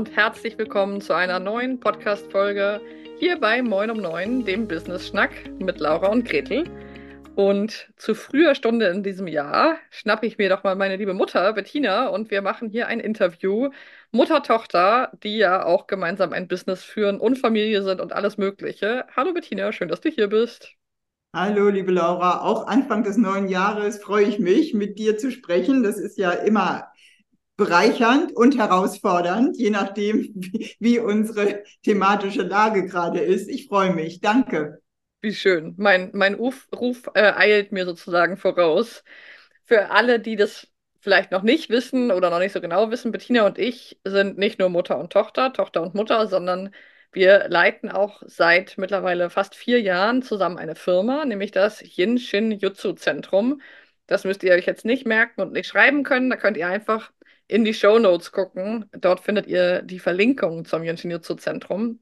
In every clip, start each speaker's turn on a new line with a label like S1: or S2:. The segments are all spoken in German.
S1: und herzlich willkommen zu einer neuen Podcast-Folge hier bei Moin um 9, dem Business Schnack mit Laura und Gretel. Und zu früher Stunde in diesem Jahr schnappe ich mir doch mal meine liebe Mutter, Bettina, und wir machen hier ein Interview. Mutter-Tochter, die ja auch gemeinsam ein Business führen und Familie sind und alles Mögliche. Hallo Bettina, schön, dass du hier bist.
S2: Hallo, liebe Laura. Auch Anfang des neuen Jahres freue ich mich, mit dir zu sprechen. Das ist ja immer bereichernd und herausfordernd, je nachdem, wie, unsere thematische Lage gerade ist. Ich freue mich. Danke.
S1: Wie schön. Mein, mein Ruf, Ruf äh, eilt mir sozusagen voraus. Für alle, die das vielleicht noch nicht wissen oder noch nicht so genau wissen, Bettina und ich sind nicht nur Mutter und Tochter, Tochter und Mutter, sondern wir leiten auch seit mittlerweile fast vier Jahren zusammen eine Firma, nämlich das Yin Shin Jutsu Zentrum. Das müsst ihr euch jetzt nicht merken und nicht schreiben können. Da könnt ihr einfach in die Show Notes gucken. Dort findet ihr die Verlinkung zum Yin Shin Jutsu Zentrum.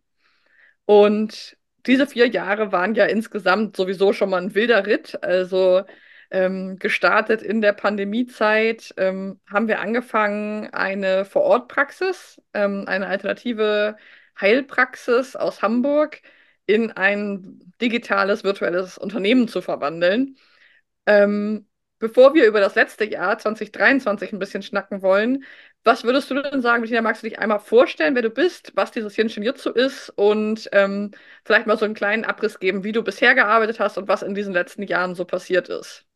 S1: Und diese vier Jahre waren ja insgesamt sowieso schon mal ein wilder Ritt. Also ähm, gestartet in der Pandemiezeit ähm, haben wir angefangen, eine Vorortpraxis, ähm, eine alternative Heilpraxis aus Hamburg in ein digitales, virtuelles Unternehmen zu verwandeln. Ähm, bevor wir über das letzte Jahr 2023 ein bisschen schnacken wollen, was würdest du denn sagen, Bettina, magst du dich einmal vorstellen, wer du bist, was dieses Jinshin Jutsu ist und ähm, vielleicht mal so einen kleinen Abriss geben, wie du bisher gearbeitet hast und was in diesen letzten Jahren so passiert ist?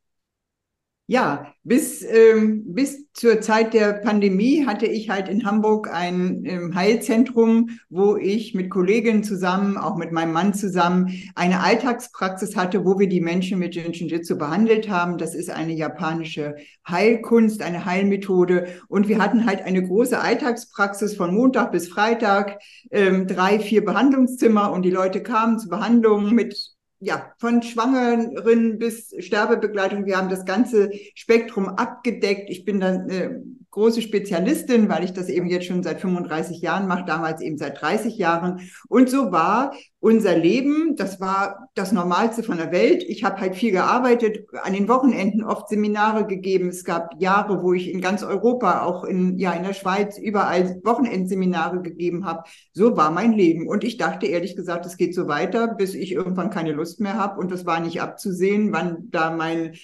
S2: Ja, bis, ähm, bis zur Zeit der Pandemie hatte ich halt in Hamburg ein ähm, Heilzentrum, wo ich mit Kolleginnen zusammen, auch mit meinem Mann zusammen, eine Alltagspraxis hatte, wo wir die Menschen mit Jinshin-Jitsu behandelt haben. Das ist eine japanische Heilkunst, eine Heilmethode. Und wir hatten halt eine große Alltagspraxis von Montag bis Freitag, ähm, drei, vier Behandlungszimmer und die Leute kamen zur Behandlung mit ja, von Schwangeren bis Sterbebegleitung. Wir haben das ganze Spektrum abgedeckt. Ich bin dann äh, große Spezialistin, weil ich das eben jetzt schon seit 35 Jahren mache, damals eben seit 30 Jahren. Und so war unser Leben, das war das Normalste von der Welt. Ich habe halt viel gearbeitet, an den Wochenenden oft Seminare gegeben. Es gab Jahre, wo ich in ganz Europa, auch in, ja, in der Schweiz, überall Wochenendseminare gegeben habe. So war mein Leben. Und ich dachte ehrlich gesagt, es geht so weiter, bis ich irgendwann keine Lust mehr habe. Und das war nicht abzusehen, wann da mein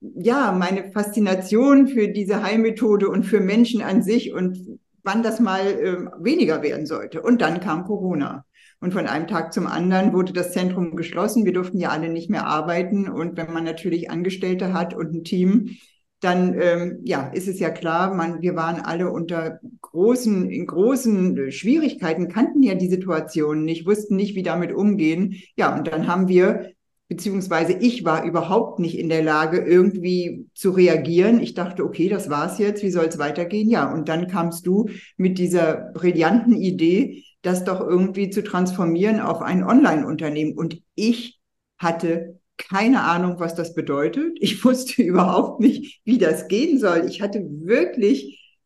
S2: ja, meine Faszination für diese Heilmethode und für Menschen an sich und wann das mal äh, weniger werden sollte. Und dann kam Corona. Und von einem Tag zum anderen wurde das Zentrum geschlossen. Wir durften ja alle nicht mehr arbeiten. Und wenn man natürlich Angestellte hat und ein Team, dann ähm, ja, ist es ja klar, man, wir waren alle unter großen, in großen Schwierigkeiten, kannten ja die Situation nicht, wussten nicht, wie damit umgehen. Ja, und dann haben wir beziehungsweise ich war überhaupt nicht in der Lage, irgendwie zu reagieren. Ich dachte, okay, das war's jetzt, wie soll es weitergehen? Ja, und dann kamst du mit dieser brillanten Idee, das doch irgendwie zu transformieren auf ein Online-Unternehmen. Und ich hatte keine Ahnung, was das bedeutet. Ich wusste überhaupt nicht, wie das gehen soll. Ich hatte wirklich,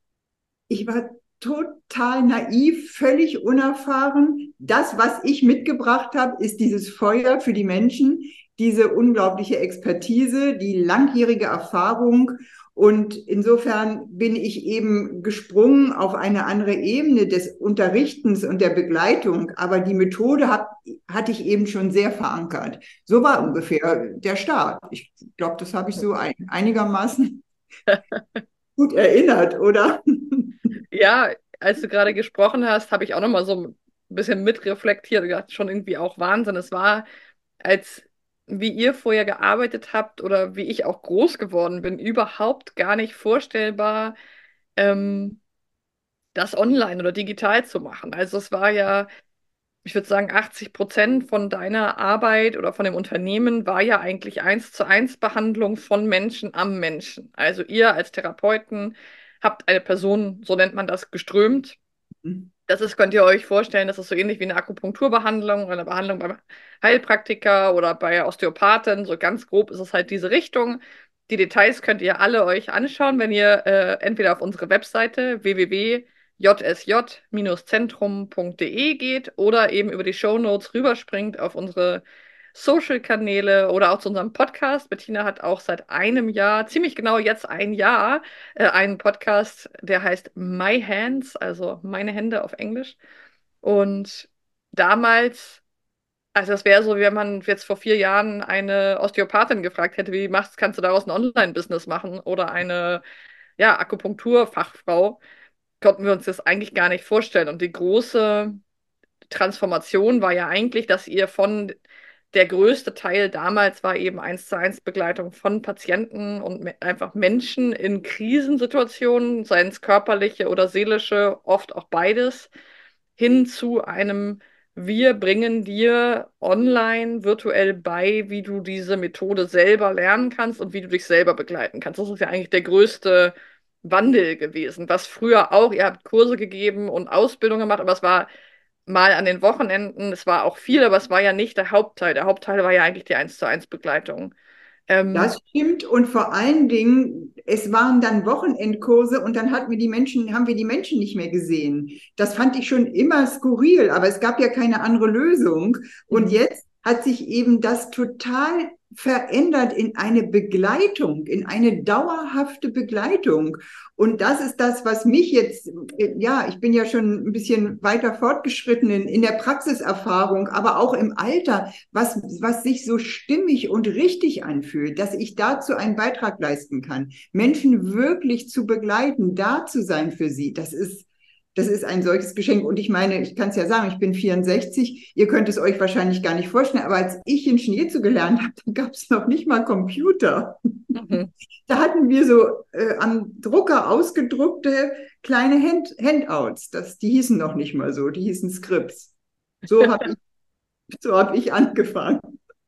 S2: ich war total naiv, völlig unerfahren. Das, was ich mitgebracht habe, ist dieses Feuer für die Menschen, diese unglaubliche Expertise, die langjährige Erfahrung. Und insofern bin ich eben gesprungen auf eine andere Ebene des Unterrichtens und der Begleitung. Aber die Methode hat, hatte ich eben schon sehr verankert. So war ungefähr der Start. Ich glaube, das habe ich so ein, einigermaßen gut erinnert, oder?
S1: Ja, als du gerade gesprochen hast, habe ich auch noch mal so ein bisschen mitreflektiert und gedacht, schon irgendwie auch Wahnsinn. Es war, als wie ihr vorher gearbeitet habt oder wie ich auch groß geworden bin, überhaupt gar nicht vorstellbar, ähm, das online oder digital zu machen. Also es war ja, ich würde sagen, 80 Prozent von deiner Arbeit oder von dem Unternehmen war ja eigentlich eins zu eins Behandlung von Menschen am Menschen. Also ihr als Therapeuten habt eine Person, so nennt man das, geströmt. Mhm. Das ist, könnt ihr euch vorstellen, das ist so ähnlich wie eine Akupunkturbehandlung oder eine Behandlung beim Heilpraktiker oder bei Osteopathen. So ganz grob ist es halt diese Richtung. Die Details könnt ihr alle euch anschauen, wenn ihr äh, entweder auf unsere Webseite www.jsj-zentrum.de geht oder eben über die Show Notes rüberspringt auf unsere Social-Kanäle oder auch zu unserem Podcast. Bettina hat auch seit einem Jahr, ziemlich genau jetzt ein Jahr, äh, einen Podcast, der heißt My Hands, also meine Hände auf Englisch. Und damals, also das wäre so, wie wenn man jetzt vor vier Jahren eine Osteopathin gefragt hätte, wie machst, kannst du daraus ein Online-Business machen oder eine ja, Akupunkturfachfrau, konnten wir uns das eigentlich gar nicht vorstellen. Und die große Transformation war ja eigentlich, dass ihr von der größte Teil damals war eben eins zu eins Begleitung von Patienten und einfach Menschen in Krisensituationen, seien es körperliche oder seelische, oft auch beides, hin zu einem wir bringen dir online virtuell bei, wie du diese Methode selber lernen kannst und wie du dich selber begleiten kannst. Das ist ja eigentlich der größte Wandel gewesen, was früher auch, ihr habt Kurse gegeben und Ausbildung gemacht, aber es war mal an den Wochenenden, es war auch viel, aber es war ja nicht der Hauptteil. Der Hauptteil war ja eigentlich die 1 zu 1 Begleitung.
S2: Ähm, das stimmt und vor allen Dingen, es waren dann Wochenendkurse und dann hatten wir die Menschen, haben wir die Menschen nicht mehr gesehen. Das fand ich schon immer skurril, aber es gab ja keine andere Lösung. Und mhm. jetzt hat sich eben das total verändert in eine Begleitung, in eine dauerhafte Begleitung. Und das ist das, was mich jetzt, ja, ich bin ja schon ein bisschen weiter fortgeschritten in, in der Praxiserfahrung, aber auch im Alter, was, was sich so stimmig und richtig anfühlt, dass ich dazu einen Beitrag leisten kann, Menschen wirklich zu begleiten, da zu sein für sie. Das ist, das ist ein solches Geschenk. Und ich meine, ich kann es ja sagen, ich bin 64. Ihr könnt es euch wahrscheinlich gar nicht vorstellen. Aber als ich in Schneezu gelernt habe, dann gab es noch nicht mal Computer. Mhm. Da hatten wir so äh, am Drucker ausgedruckte kleine Hand Handouts. Das, die hießen noch nicht mal so. Die hießen Scripts. So habe ich, so hab ich angefangen.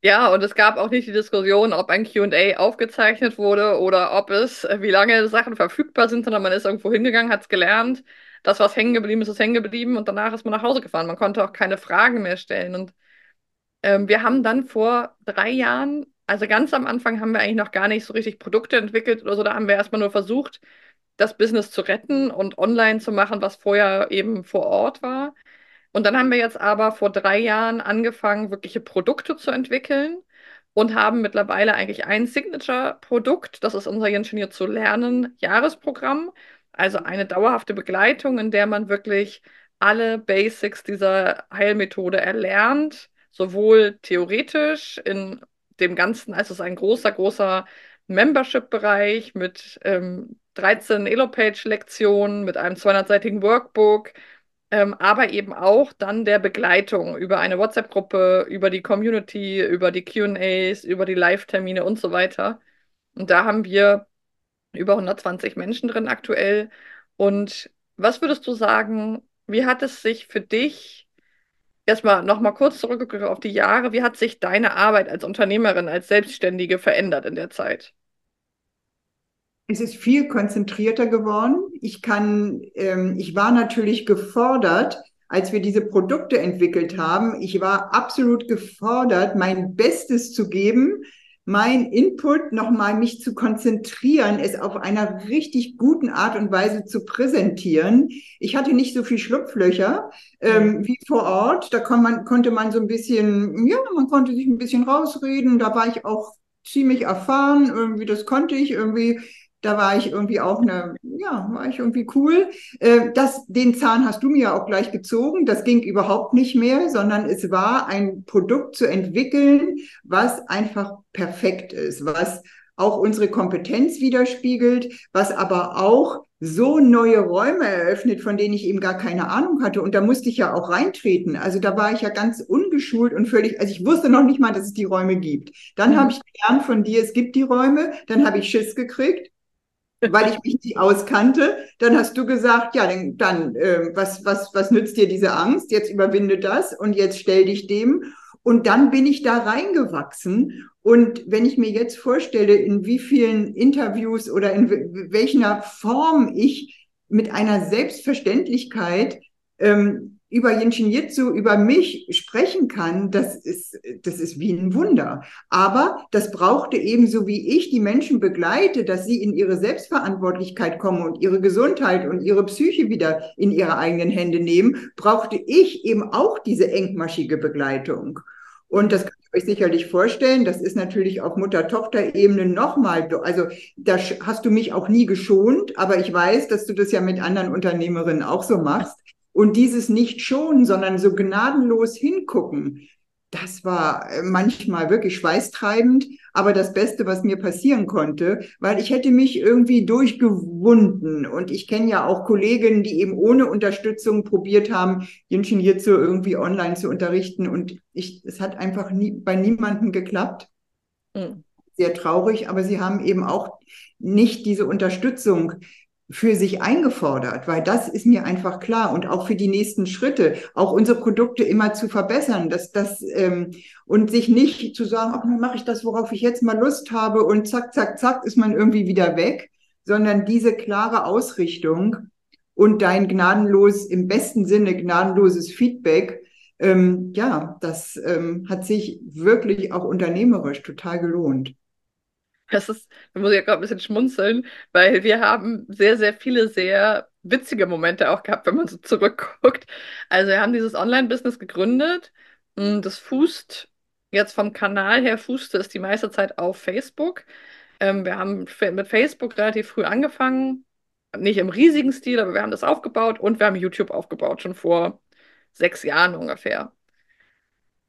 S1: Ja, und es gab auch nicht die Diskussion, ob ein QA aufgezeichnet wurde oder ob es, äh, wie lange Sachen verfügbar sind, sondern man ist irgendwo hingegangen, hat es gelernt das, was hängen geblieben ist, ist hängen geblieben und danach ist man nach Hause gefahren. Man konnte auch keine Fragen mehr stellen. Und ähm, wir haben dann vor drei Jahren, also ganz am Anfang haben wir eigentlich noch gar nicht so richtig Produkte entwickelt oder so, da haben wir erstmal nur versucht, das Business zu retten und online zu machen, was vorher eben vor Ort war. Und dann haben wir jetzt aber vor drei Jahren angefangen, wirkliche Produkte zu entwickeln und haben mittlerweile eigentlich ein Signature-Produkt. Das ist unser Ingenieur zu lernen Jahresprogramm. Also eine dauerhafte Begleitung, in der man wirklich alle Basics dieser Heilmethode erlernt, sowohl theoretisch in dem Ganzen, also es ist ein großer, großer Membership-Bereich mit ähm, 13 Elopage-Lektionen, mit einem 200-seitigen Workbook, ähm, aber eben auch dann der Begleitung über eine WhatsApp-Gruppe, über die Community, über die QAs, über die Live-Termine und so weiter. Und da haben wir über 120 Menschen drin aktuell. Und was würdest du sagen, wie hat es sich für dich, erstmal nochmal kurz zurückgeguckt auf die Jahre, wie hat sich deine Arbeit als Unternehmerin, als Selbstständige verändert in der Zeit?
S2: Es ist viel konzentrierter geworden. Ich kann, ähm, ich war natürlich gefordert, als wir diese Produkte entwickelt haben. Ich war absolut gefordert, mein Bestes zu geben, mein Input nochmal mich zu konzentrieren, es auf einer richtig guten Art und Weise zu präsentieren. Ich hatte nicht so viel Schlupflöcher ähm, wie vor Ort. Da kon man, konnte man so ein bisschen, ja, man konnte sich ein bisschen rausreden. Da war ich auch ziemlich erfahren. Irgendwie, das konnte ich irgendwie da war ich irgendwie auch eine, ja, war ich irgendwie cool. Äh, das, den Zahn hast du mir ja auch gleich gezogen. Das ging überhaupt nicht mehr, sondern es war ein Produkt zu entwickeln, was einfach perfekt ist, was auch unsere Kompetenz widerspiegelt, was aber auch so neue Räume eröffnet, von denen ich eben gar keine Ahnung hatte. Und da musste ich ja auch reintreten. Also da war ich ja ganz ungeschult und völlig, also ich wusste noch nicht mal, dass es die Räume gibt. Dann mhm. habe ich gelernt von dir, es gibt die Räume. Dann habe ich Schiss gekriegt weil ich mich nicht auskannte. Dann hast du gesagt, ja, dann, dann äh, was, was, was nützt dir diese Angst? Jetzt überwinde das und jetzt stell dich dem. Und dann bin ich da reingewachsen. Und wenn ich mir jetzt vorstelle, in wie vielen Interviews oder in welcher Form ich mit einer Selbstverständlichkeit ähm, über Jinshin Jitsu, über mich sprechen kann, das ist, das ist wie ein Wunder. Aber das brauchte ebenso wie ich die Menschen begleite, dass sie in ihre Selbstverantwortlichkeit kommen und ihre Gesundheit und ihre Psyche wieder in ihre eigenen Hände nehmen, brauchte ich eben auch diese engmaschige Begleitung. Und das kann ich euch sicherlich vorstellen, das ist natürlich auf Mutter-Tochter-Ebene nochmal, also da hast du mich auch nie geschont, aber ich weiß, dass du das ja mit anderen Unternehmerinnen auch so machst. Und dieses nicht schonen, sondern so gnadenlos hingucken, das war äh, manchmal wirklich schweißtreibend, aber das Beste, was mir passieren konnte, weil ich hätte mich irgendwie durchgewunden. Und ich kenne ja auch Kolleginnen, die eben ohne Unterstützung probiert haben, Ingenieur zu irgendwie online zu unterrichten. Und ich, es hat einfach nie, bei niemandem geklappt. Mhm. Sehr traurig, aber sie haben eben auch nicht diese Unterstützung für sich eingefordert, weil das ist mir einfach klar und auch für die nächsten Schritte, auch unsere Produkte immer zu verbessern, dass das ähm, und sich nicht zu sagen, ach, dann mache ich das, worauf ich jetzt mal Lust habe und zack, zack, zack, ist man irgendwie wieder weg, sondern diese klare Ausrichtung und dein gnadenlos, im besten Sinne gnadenloses Feedback, ähm, ja, das ähm, hat sich wirklich auch unternehmerisch total gelohnt.
S1: Das ist, da muss ich ja gerade ein bisschen schmunzeln, weil wir haben sehr, sehr viele sehr witzige Momente auch gehabt, wenn man so zurückguckt. Also wir haben dieses Online-Business gegründet. Das fußt jetzt vom Kanal her, fußte es die meiste Zeit auf Facebook. Ähm, wir haben mit Facebook relativ früh angefangen. Nicht im riesigen Stil, aber wir haben das aufgebaut und wir haben YouTube aufgebaut, schon vor sechs Jahren ungefähr.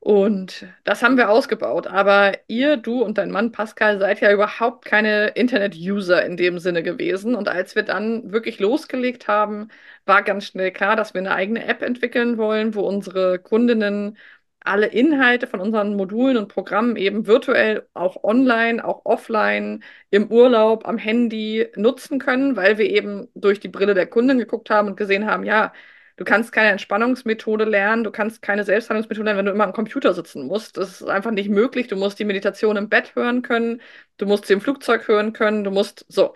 S1: Und das haben wir ausgebaut. Aber ihr, du und dein Mann Pascal seid ja überhaupt keine Internet-User in dem Sinne gewesen. Und als wir dann wirklich losgelegt haben, war ganz schnell klar, dass wir eine eigene App entwickeln wollen, wo unsere Kundinnen alle Inhalte von unseren Modulen und Programmen eben virtuell, auch online, auch offline, im Urlaub, am Handy nutzen können, weil wir eben durch die Brille der Kundin geguckt haben und gesehen haben, ja, Du kannst keine Entspannungsmethode lernen, du kannst keine Selbstheilungsmethode lernen, wenn du immer am Computer sitzen musst. Das ist einfach nicht möglich. Du musst die Meditation im Bett hören können, du musst sie im Flugzeug hören können, du musst so.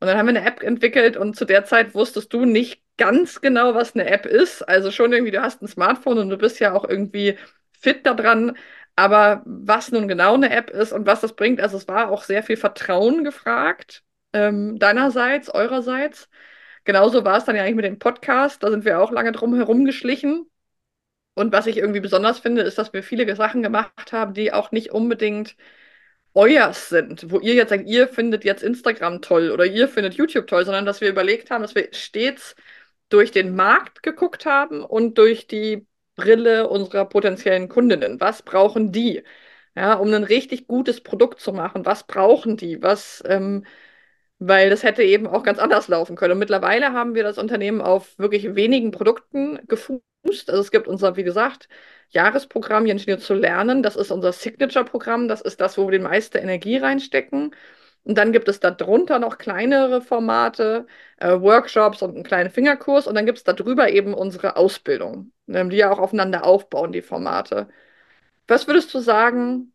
S1: Und dann haben wir eine App entwickelt und zu der Zeit wusstest du nicht ganz genau, was eine App ist. Also schon irgendwie, du hast ein Smartphone und du bist ja auch irgendwie fit daran. Aber was nun genau eine App ist und was das bringt, also es war auch sehr viel Vertrauen gefragt, ähm, deinerseits, eurerseits. Genauso war es dann ja eigentlich mit dem Podcast. Da sind wir auch lange drum herum geschlichen. Und was ich irgendwie besonders finde, ist, dass wir viele Sachen gemacht haben, die auch nicht unbedingt euers sind, wo ihr jetzt sagt, ihr findet jetzt Instagram toll oder ihr findet YouTube toll, sondern dass wir überlegt haben, dass wir stets durch den Markt geguckt haben und durch die Brille unserer potenziellen Kundinnen. Was brauchen die? Ja, um ein richtig gutes Produkt zu machen. Was brauchen die? Was ähm, weil das hätte eben auch ganz anders laufen können. Und mittlerweile haben wir das Unternehmen auf wirklich wenigen Produkten gefußt. Also es gibt unser, wie gesagt, Jahresprogramm Ingenieur zu lernen. Das ist unser Signature-Programm. Das ist das, wo wir die meiste Energie reinstecken. Und dann gibt es darunter noch kleinere Formate, äh, Workshops und einen kleinen Fingerkurs. Und dann gibt es darüber eben unsere Ausbildung, ähm, die ja auch aufeinander aufbauen, die Formate. Was würdest du sagen,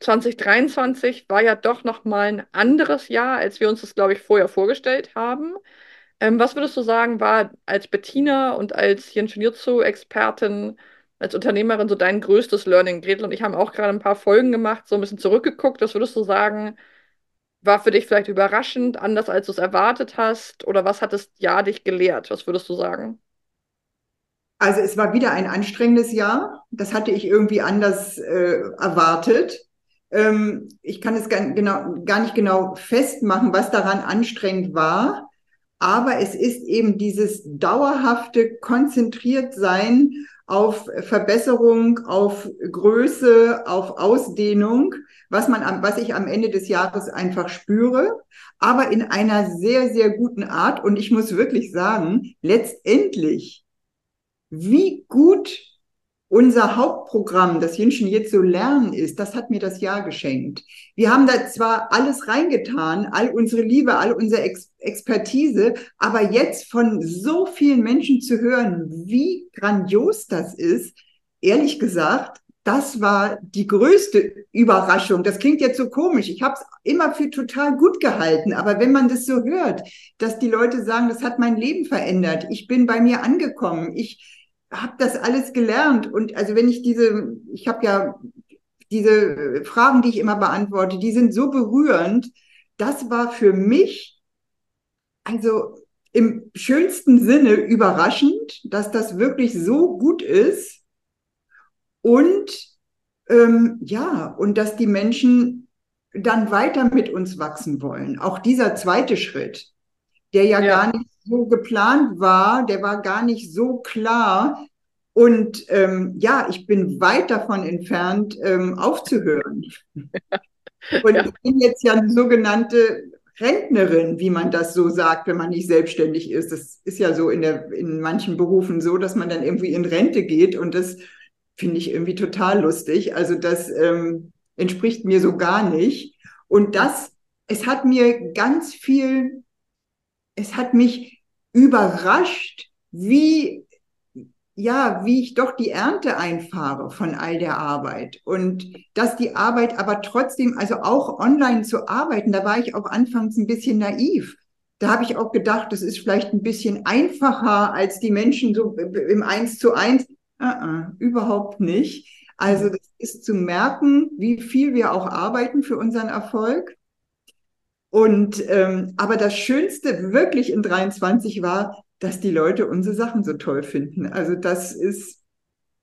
S1: 2023 war ja doch noch mal ein anderes Jahr, als wir uns das, glaube ich, vorher vorgestellt haben. Ähm, was würdest du sagen, war als Bettina und als Jinshinjutsu-Expertin, als Unternehmerin so dein größtes Learning? Gretel und ich haben auch gerade ein paar Folgen gemacht, so ein bisschen zurückgeguckt. Was würdest du sagen, war für dich vielleicht überraschend, anders als du es erwartet hast? Oder was hat das Jahr dich gelehrt? Was würdest du sagen?
S2: Also es war wieder ein anstrengendes Jahr. Das hatte ich irgendwie anders äh, erwartet. Ähm, ich kann es gar, genau, gar nicht genau festmachen, was daran anstrengend war. Aber es ist eben dieses dauerhafte Konzentriertsein auf Verbesserung, auf Größe, auf Ausdehnung, was man was ich am Ende des Jahres einfach spüre, aber in einer sehr, sehr guten Art. Und ich muss wirklich sagen, letztendlich, wie gut unser Hauptprogramm, das Jinschen jetzt so lernen ist, das hat mir das Jahr geschenkt. Wir haben da zwar alles reingetan, all unsere Liebe, all unsere Ex Expertise, aber jetzt von so vielen Menschen zu hören, wie grandios das ist, ehrlich gesagt, das war die größte Überraschung. Das klingt jetzt so komisch. Ich habe es immer für total gut gehalten. Aber wenn man das so hört, dass die Leute sagen, das hat mein Leben verändert, ich bin bei mir angekommen, ich habe das alles gelernt. Und also wenn ich diese, ich habe ja diese Fragen, die ich immer beantworte, die sind so berührend. Das war für mich also im schönsten Sinne überraschend, dass das wirklich so gut ist und ähm, ja, und dass die Menschen dann weiter mit uns wachsen wollen. Auch dieser zweite Schritt, der ja, ja. gar nicht so geplant war, der war gar nicht so klar. Und ähm, ja, ich bin weit davon entfernt, ähm, aufzuhören. Und ja. ich bin jetzt ja eine sogenannte Rentnerin, wie man das so sagt, wenn man nicht selbstständig ist. Das ist ja so in, der, in manchen Berufen so, dass man dann irgendwie in Rente geht und das finde ich irgendwie total lustig. Also das ähm, entspricht mir so gar nicht. Und das, es hat mir ganz viel, es hat mich überrascht, wie ja, wie ich doch die Ernte einfahre von all der Arbeit und dass die Arbeit aber trotzdem, also auch online zu arbeiten, da war ich auch anfangs ein bisschen naiv. Da habe ich auch gedacht, das ist vielleicht ein bisschen einfacher als die Menschen so im Eins zu eins. Uh -uh, überhaupt nicht. Also das ist zu merken, wie viel wir auch arbeiten für unseren Erfolg. Und ähm, aber das Schönste wirklich in 23 war, dass die Leute unsere Sachen so toll finden. Also das ist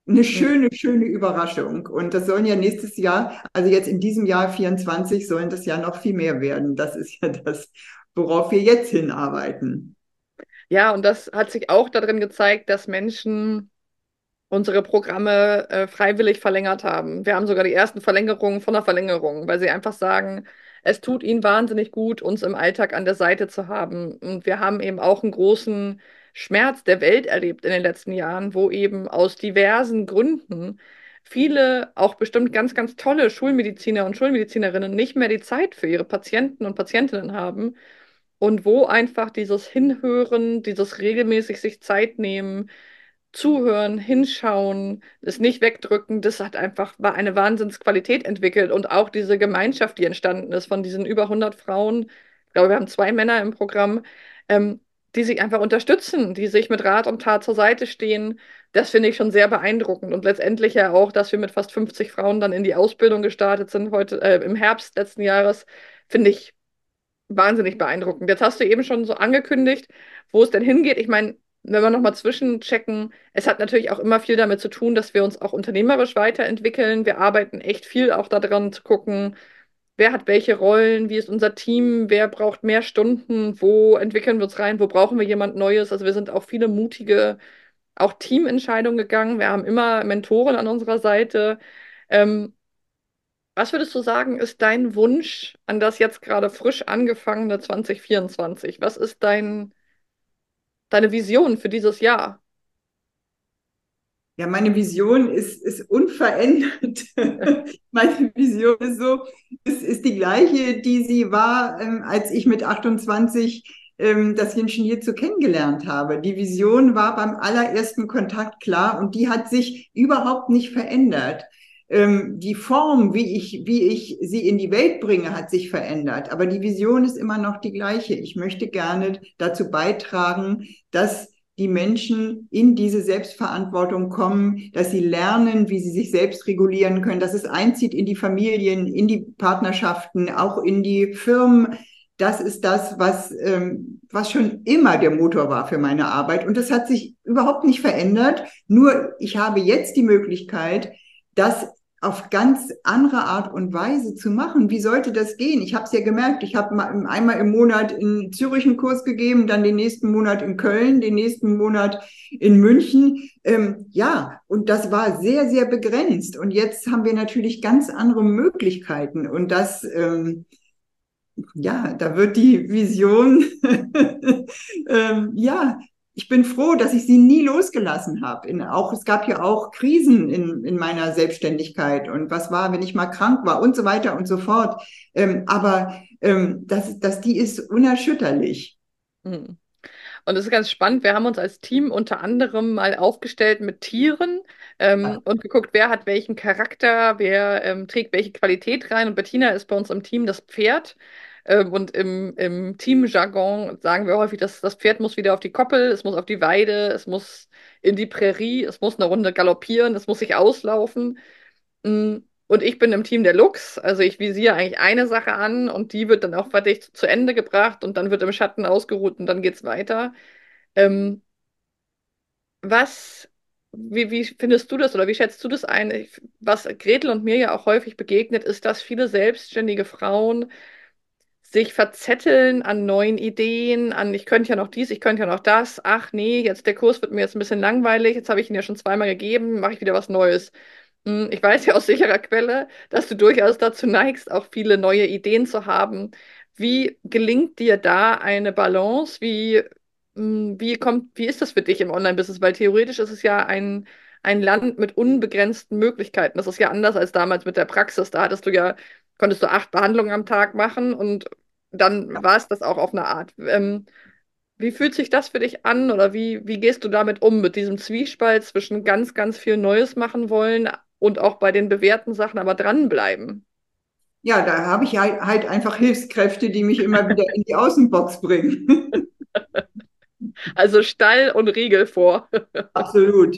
S2: eine schöne, schöne Überraschung. Und das sollen ja nächstes Jahr, also jetzt in diesem Jahr 24, sollen das ja noch viel mehr werden. Das ist ja das, worauf wir jetzt hinarbeiten.
S1: Ja, und das hat sich auch darin gezeigt, dass Menschen unsere Programme äh, freiwillig verlängert haben. Wir haben sogar die ersten Verlängerungen von der Verlängerung, weil sie einfach sagen, es tut ihnen wahnsinnig gut, uns im Alltag an der Seite zu haben. Und wir haben eben auch einen großen Schmerz der Welt erlebt in den letzten Jahren, wo eben aus diversen Gründen viele, auch bestimmt ganz, ganz tolle Schulmediziner und Schulmedizinerinnen nicht mehr die Zeit für ihre Patienten und Patientinnen haben und wo einfach dieses Hinhören, dieses regelmäßig sich Zeit nehmen, zuhören, hinschauen, es nicht wegdrücken, das hat einfach eine Wahnsinnsqualität entwickelt und auch diese Gemeinschaft, die entstanden ist von diesen über 100 Frauen, ich glaube, wir haben zwei Männer im Programm, ähm, die sich einfach unterstützen, die sich mit Rat und Tat zur Seite stehen. Das finde ich schon sehr beeindruckend und letztendlich ja auch, dass wir mit fast 50 Frauen dann in die Ausbildung gestartet sind heute äh, im Herbst letzten Jahres, finde ich wahnsinnig beeindruckend. Jetzt hast du eben schon so angekündigt, wo es denn hingeht. Ich meine, wenn wir nochmal zwischenchecken, es hat natürlich auch immer viel damit zu tun, dass wir uns auch unternehmerisch weiterentwickeln. Wir arbeiten echt viel auch daran zu gucken, wer hat welche Rollen, wie ist unser Team, wer braucht mehr Stunden, wo entwickeln wir uns rein, wo brauchen wir jemand Neues. Also wir sind auch viele mutige, auch Teamentscheidungen gegangen. Wir haben immer Mentoren an unserer Seite. Ähm, was würdest du sagen, ist dein Wunsch an das jetzt gerade frisch angefangene 2024? Was ist dein deine Vision für dieses Jahr?
S2: Ja, meine Vision ist, ist unverändert. meine Vision ist so, ist, ist die gleiche, die sie war, ähm, als ich mit 28 ähm, das Ingenieur zu kennengelernt habe. Die Vision war beim allerersten Kontakt klar und die hat sich überhaupt nicht verändert. Ähm, die Form, wie ich, wie ich sie in die Welt bringe, hat sich verändert. Aber die Vision ist immer noch die gleiche. Ich möchte gerne dazu beitragen, dass die Menschen in diese Selbstverantwortung kommen, dass sie lernen, wie sie sich selbst regulieren können, dass es einzieht in die Familien, in die Partnerschaften, auch in die Firmen. Das ist das, was, ähm, was schon immer der Motor war für meine Arbeit. Und das hat sich überhaupt nicht verändert. Nur ich habe jetzt die Möglichkeit, das auf ganz andere Art und Weise zu machen. Wie sollte das gehen? Ich habe es ja gemerkt, ich habe einmal im Monat in Zürich einen Kurs gegeben, dann den nächsten Monat in Köln, den nächsten Monat in München. Ähm, ja, und das war sehr, sehr begrenzt. Und jetzt haben wir natürlich ganz andere Möglichkeiten. Und das, ähm, ja, da wird die Vision, ähm, ja, ich bin froh, dass ich sie nie losgelassen habe. In, auch, es gab ja auch Krisen in, in meiner Selbstständigkeit und was war, wenn ich mal krank war und so weiter und so fort. Ähm, aber ähm, das, das, die ist unerschütterlich.
S1: Mhm. Und das ist ganz spannend. Wir haben uns als Team unter anderem mal aufgestellt mit Tieren ähm, ja. und geguckt, wer hat welchen Charakter, wer ähm, trägt welche Qualität rein. Und Bettina ist bei uns im Team das Pferd. Ähm, und im, im Teamjargon sagen wir häufig, dass das Pferd muss wieder auf die Koppel, es muss auf die Weide, es muss in die Prärie, es muss eine Runde galoppieren, es muss sich auslaufen. Mm, und ich bin im Team der Lux, also ich visiere eigentlich eine Sache an und die wird dann auch fertig zu Ende gebracht und dann wird im Schatten ausgeruht und dann geht es weiter. Ähm, was wie, wie findest du das oder wie schätzt du das ein? Was Gretel und mir ja auch häufig begegnet, ist, dass viele selbstständige Frauen sich verzetteln an neuen Ideen, an ich könnte ja noch dies, ich könnte ja noch das. Ach nee, jetzt der Kurs wird mir jetzt ein bisschen langweilig, jetzt habe ich ihn ja schon zweimal gegeben, mache ich wieder was Neues. Hm, Ich weiß ja aus sicherer Quelle, dass du durchaus dazu neigst, auch viele neue Ideen zu haben. Wie gelingt dir da eine Balance? Wie, hm, wie kommt, wie ist das für dich im Online-Business? Weil theoretisch ist es ja ein, ein Land mit unbegrenzten Möglichkeiten. Das ist ja anders als damals mit der Praxis. Da hattest du ja, konntest du acht Behandlungen am Tag machen und dann war es das auch auf eine Art. Ähm, wie fühlt sich das für dich an oder wie, wie gehst du damit um, mit diesem Zwiespalt zwischen ganz, ganz viel Neues machen wollen und auch bei den bewährten Sachen aber dranbleiben?
S2: Ja, da habe ich halt, halt einfach Hilfskräfte, die mich immer wieder in die Außenbox bringen.
S1: Also Stall und Riegel vor.
S2: Absolut.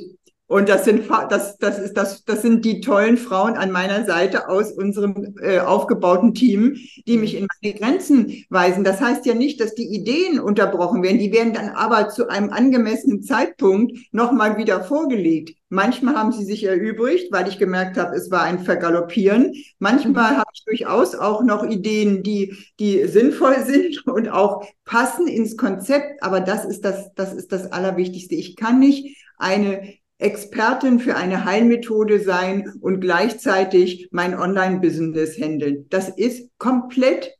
S2: Und das sind, das, das ist, das, das sind die tollen Frauen an meiner Seite aus unserem äh, aufgebauten Team, die mich in meine Grenzen weisen. Das heißt ja nicht, dass die Ideen unterbrochen werden. Die werden dann aber zu einem angemessenen Zeitpunkt nochmal wieder vorgelegt. Manchmal haben sie sich erübrigt, weil ich gemerkt habe, es war ein Vergaloppieren. Manchmal habe ich durchaus auch noch Ideen, die, die sinnvoll sind und auch passen ins Konzept. Aber das ist das, das ist das Allerwichtigste. Ich kann nicht eine Expertin für eine Heilmethode sein und gleichzeitig mein Online-Business handeln. Das ist komplett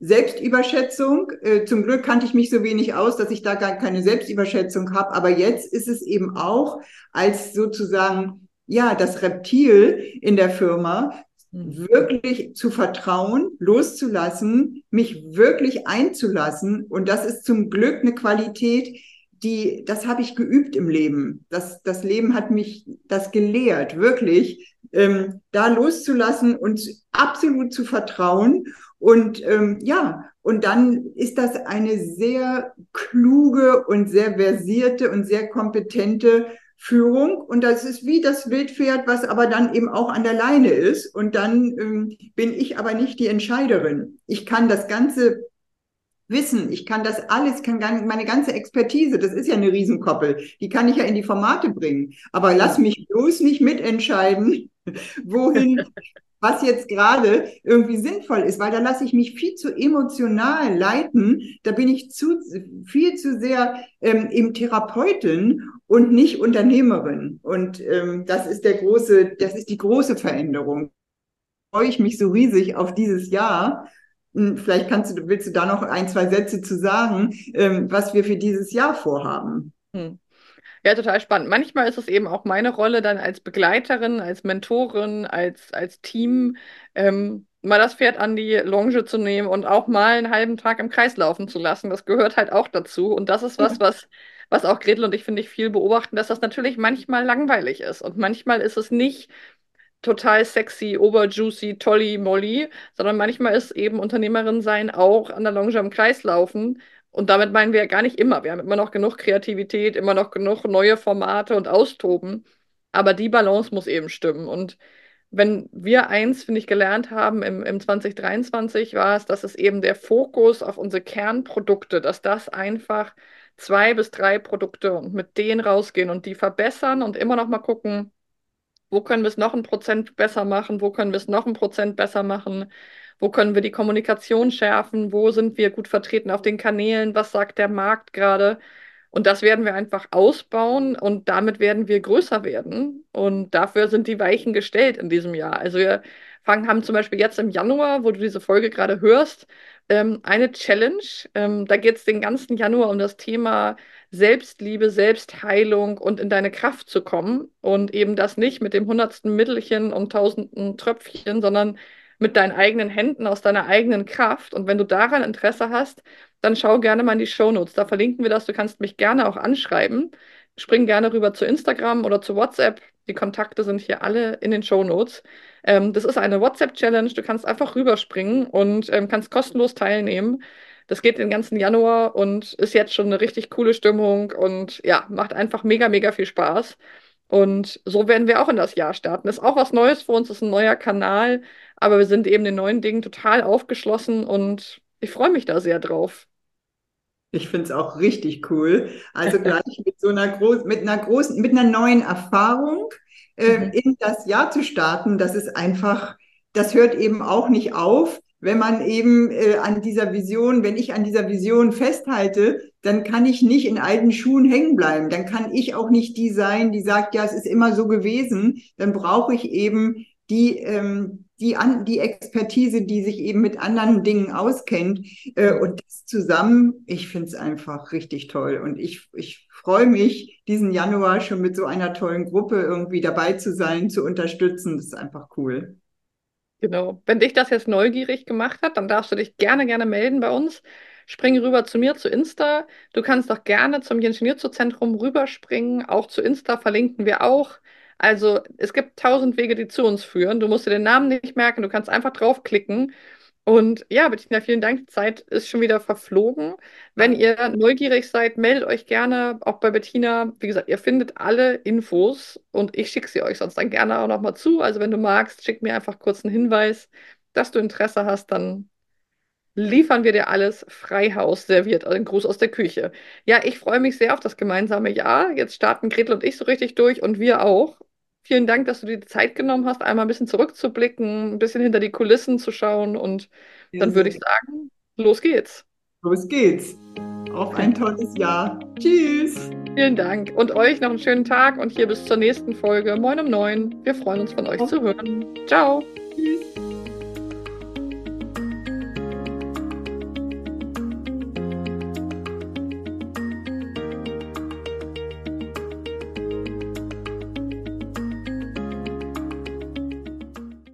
S2: Selbstüberschätzung. Äh, zum Glück kannte ich mich so wenig aus, dass ich da gar keine Selbstüberschätzung habe. Aber jetzt ist es eben auch als sozusagen, ja, das Reptil in der Firma, hm. wirklich zu vertrauen, loszulassen, mich wirklich einzulassen. Und das ist zum Glück eine Qualität, die, das habe ich geübt im Leben. Das, das Leben hat mich das gelehrt, wirklich, ähm, da loszulassen und absolut zu vertrauen. Und ähm, ja, und dann ist das eine sehr kluge und sehr versierte und sehr kompetente Führung. Und das ist wie das Wildpferd, was aber dann eben auch an der Leine ist. Und dann ähm, bin ich aber nicht die Entscheiderin. Ich kann das ganze Wissen, ich kann das alles, kann meine ganze Expertise, das ist ja eine Riesenkoppel, die kann ich ja in die Formate bringen. Aber lass mich bloß nicht mitentscheiden, wohin, was jetzt gerade irgendwie sinnvoll ist, weil da lasse ich mich viel zu emotional leiten. Da bin ich zu viel zu sehr ähm, im Therapeutin und nicht Unternehmerin. Und ähm, das ist der große, das ist die große Veränderung. Freue ich mich so riesig auf dieses Jahr vielleicht kannst du, willst du da noch ein, zwei Sätze zu sagen, ähm, was wir für dieses Jahr vorhaben. Hm.
S1: Ja, total spannend. Manchmal ist es eben auch meine Rolle dann als Begleiterin, als Mentorin, als, als Team, ähm, mal das Pferd an die Longe zu nehmen und auch mal einen halben Tag im Kreis laufen zu lassen. Das gehört halt auch dazu. Und das ist was, was, was auch Gretel und ich, finde ich, viel beobachten, dass das natürlich manchmal langweilig ist. Und manchmal ist es nicht total sexy, oberjuicy, tolly, molly, sondern manchmal ist eben Unternehmerin sein auch an der Longe im Kreis laufen. Und damit meinen wir ja gar nicht immer. Wir haben immer noch genug Kreativität, immer noch genug neue Formate und Austoben. Aber die Balance muss eben stimmen. Und wenn wir eins, finde ich, gelernt haben im, im 2023, war es, dass es eben der Fokus auf unsere Kernprodukte, dass das einfach zwei bis drei Produkte und mit denen rausgehen und die verbessern und immer noch mal gucken, wo können wir es noch ein Prozent besser machen? Wo können wir es noch ein Prozent besser machen? Wo können wir die Kommunikation schärfen? Wo sind wir gut vertreten auf den Kanälen? Was sagt der Markt gerade? Und das werden wir einfach ausbauen und damit werden wir größer werden. Und dafür sind die Weichen gestellt in diesem Jahr. Also wir fangen, haben zum Beispiel jetzt im Januar, wo du diese Folge gerade hörst, ähm, eine Challenge. Ähm, da geht es den ganzen Januar um das Thema Selbstliebe, Selbstheilung und in deine Kraft zu kommen. Und eben das nicht mit dem hundertsten Mittelchen und tausenden Tröpfchen, sondern mit deinen eigenen Händen aus deiner eigenen Kraft. Und wenn du daran Interesse hast, dann schau gerne mal in die Shownotes. Da verlinken wir das. Du kannst mich gerne auch anschreiben. Spring gerne rüber zu Instagram oder zu WhatsApp. Die Kontakte sind hier alle in den Shownotes. Ähm, das ist eine WhatsApp-Challenge. Du kannst einfach rüberspringen und ähm, kannst kostenlos teilnehmen. Das geht den ganzen Januar und ist jetzt schon eine richtig coole Stimmung und ja, macht einfach mega, mega viel Spaß. Und so werden wir auch in das Jahr starten. Ist auch was Neues für uns, ist ein neuer Kanal, aber wir sind eben den neuen Dingen total aufgeschlossen und ich freue mich da sehr drauf.
S2: Ich finde es auch richtig cool. Also gleich mit so einer großen, mit einer großen, mit einer neuen Erfahrung äh, mhm. in das Jahr zu starten, das ist einfach, das hört eben auch nicht auf. Wenn man eben äh, an dieser Vision, wenn ich an dieser Vision festhalte, dann kann ich nicht in alten Schuhen hängen bleiben. Dann kann ich auch nicht die sein, die sagt, ja, es ist immer so gewesen. Dann brauche ich eben die, ähm, die, an, die Expertise, die sich eben mit anderen Dingen auskennt. Äh, und das zusammen, ich finde es einfach richtig toll. Und ich, ich freue mich, diesen Januar schon mit so einer tollen Gruppe irgendwie dabei zu sein, zu unterstützen. Das ist einfach cool.
S1: Genau. Wenn dich das jetzt neugierig gemacht hat, dann darfst du dich gerne, gerne melden bei uns. Spring rüber zu mir, zu Insta. Du kannst auch gerne zum Ingenieurszentrum rüberspringen. Auch zu Insta verlinken wir auch. Also es gibt tausend Wege, die zu uns führen. Du musst dir den Namen nicht merken, du kannst einfach draufklicken. Und ja, Bettina, vielen Dank. Die Zeit ist schon wieder verflogen. Wenn ihr neugierig seid, meldet euch gerne auch bei Bettina. Wie gesagt, ihr findet alle Infos und ich schicke sie euch sonst dann gerne auch nochmal zu. Also wenn du magst, schick mir einfach kurz einen Hinweis, dass du Interesse hast, dann liefern wir dir alles Freihaus serviert, also ein Gruß aus der Küche. Ja, ich freue mich sehr auf das gemeinsame Jahr. Jetzt starten Gretel und ich so richtig durch und wir auch. Vielen Dank, dass du dir die Zeit genommen hast, einmal ein bisschen zurückzublicken, ein bisschen hinter die Kulissen zu schauen und ja, dann würde ich sagen, los geht's.
S2: Los geht's. Auf ein tolles Jahr. Tschüss.
S1: Vielen Dank und euch noch einen schönen Tag und hier bis zur nächsten Folge. Moin um neun. Wir freuen uns von euch zu hören. Ciao. Tschüss.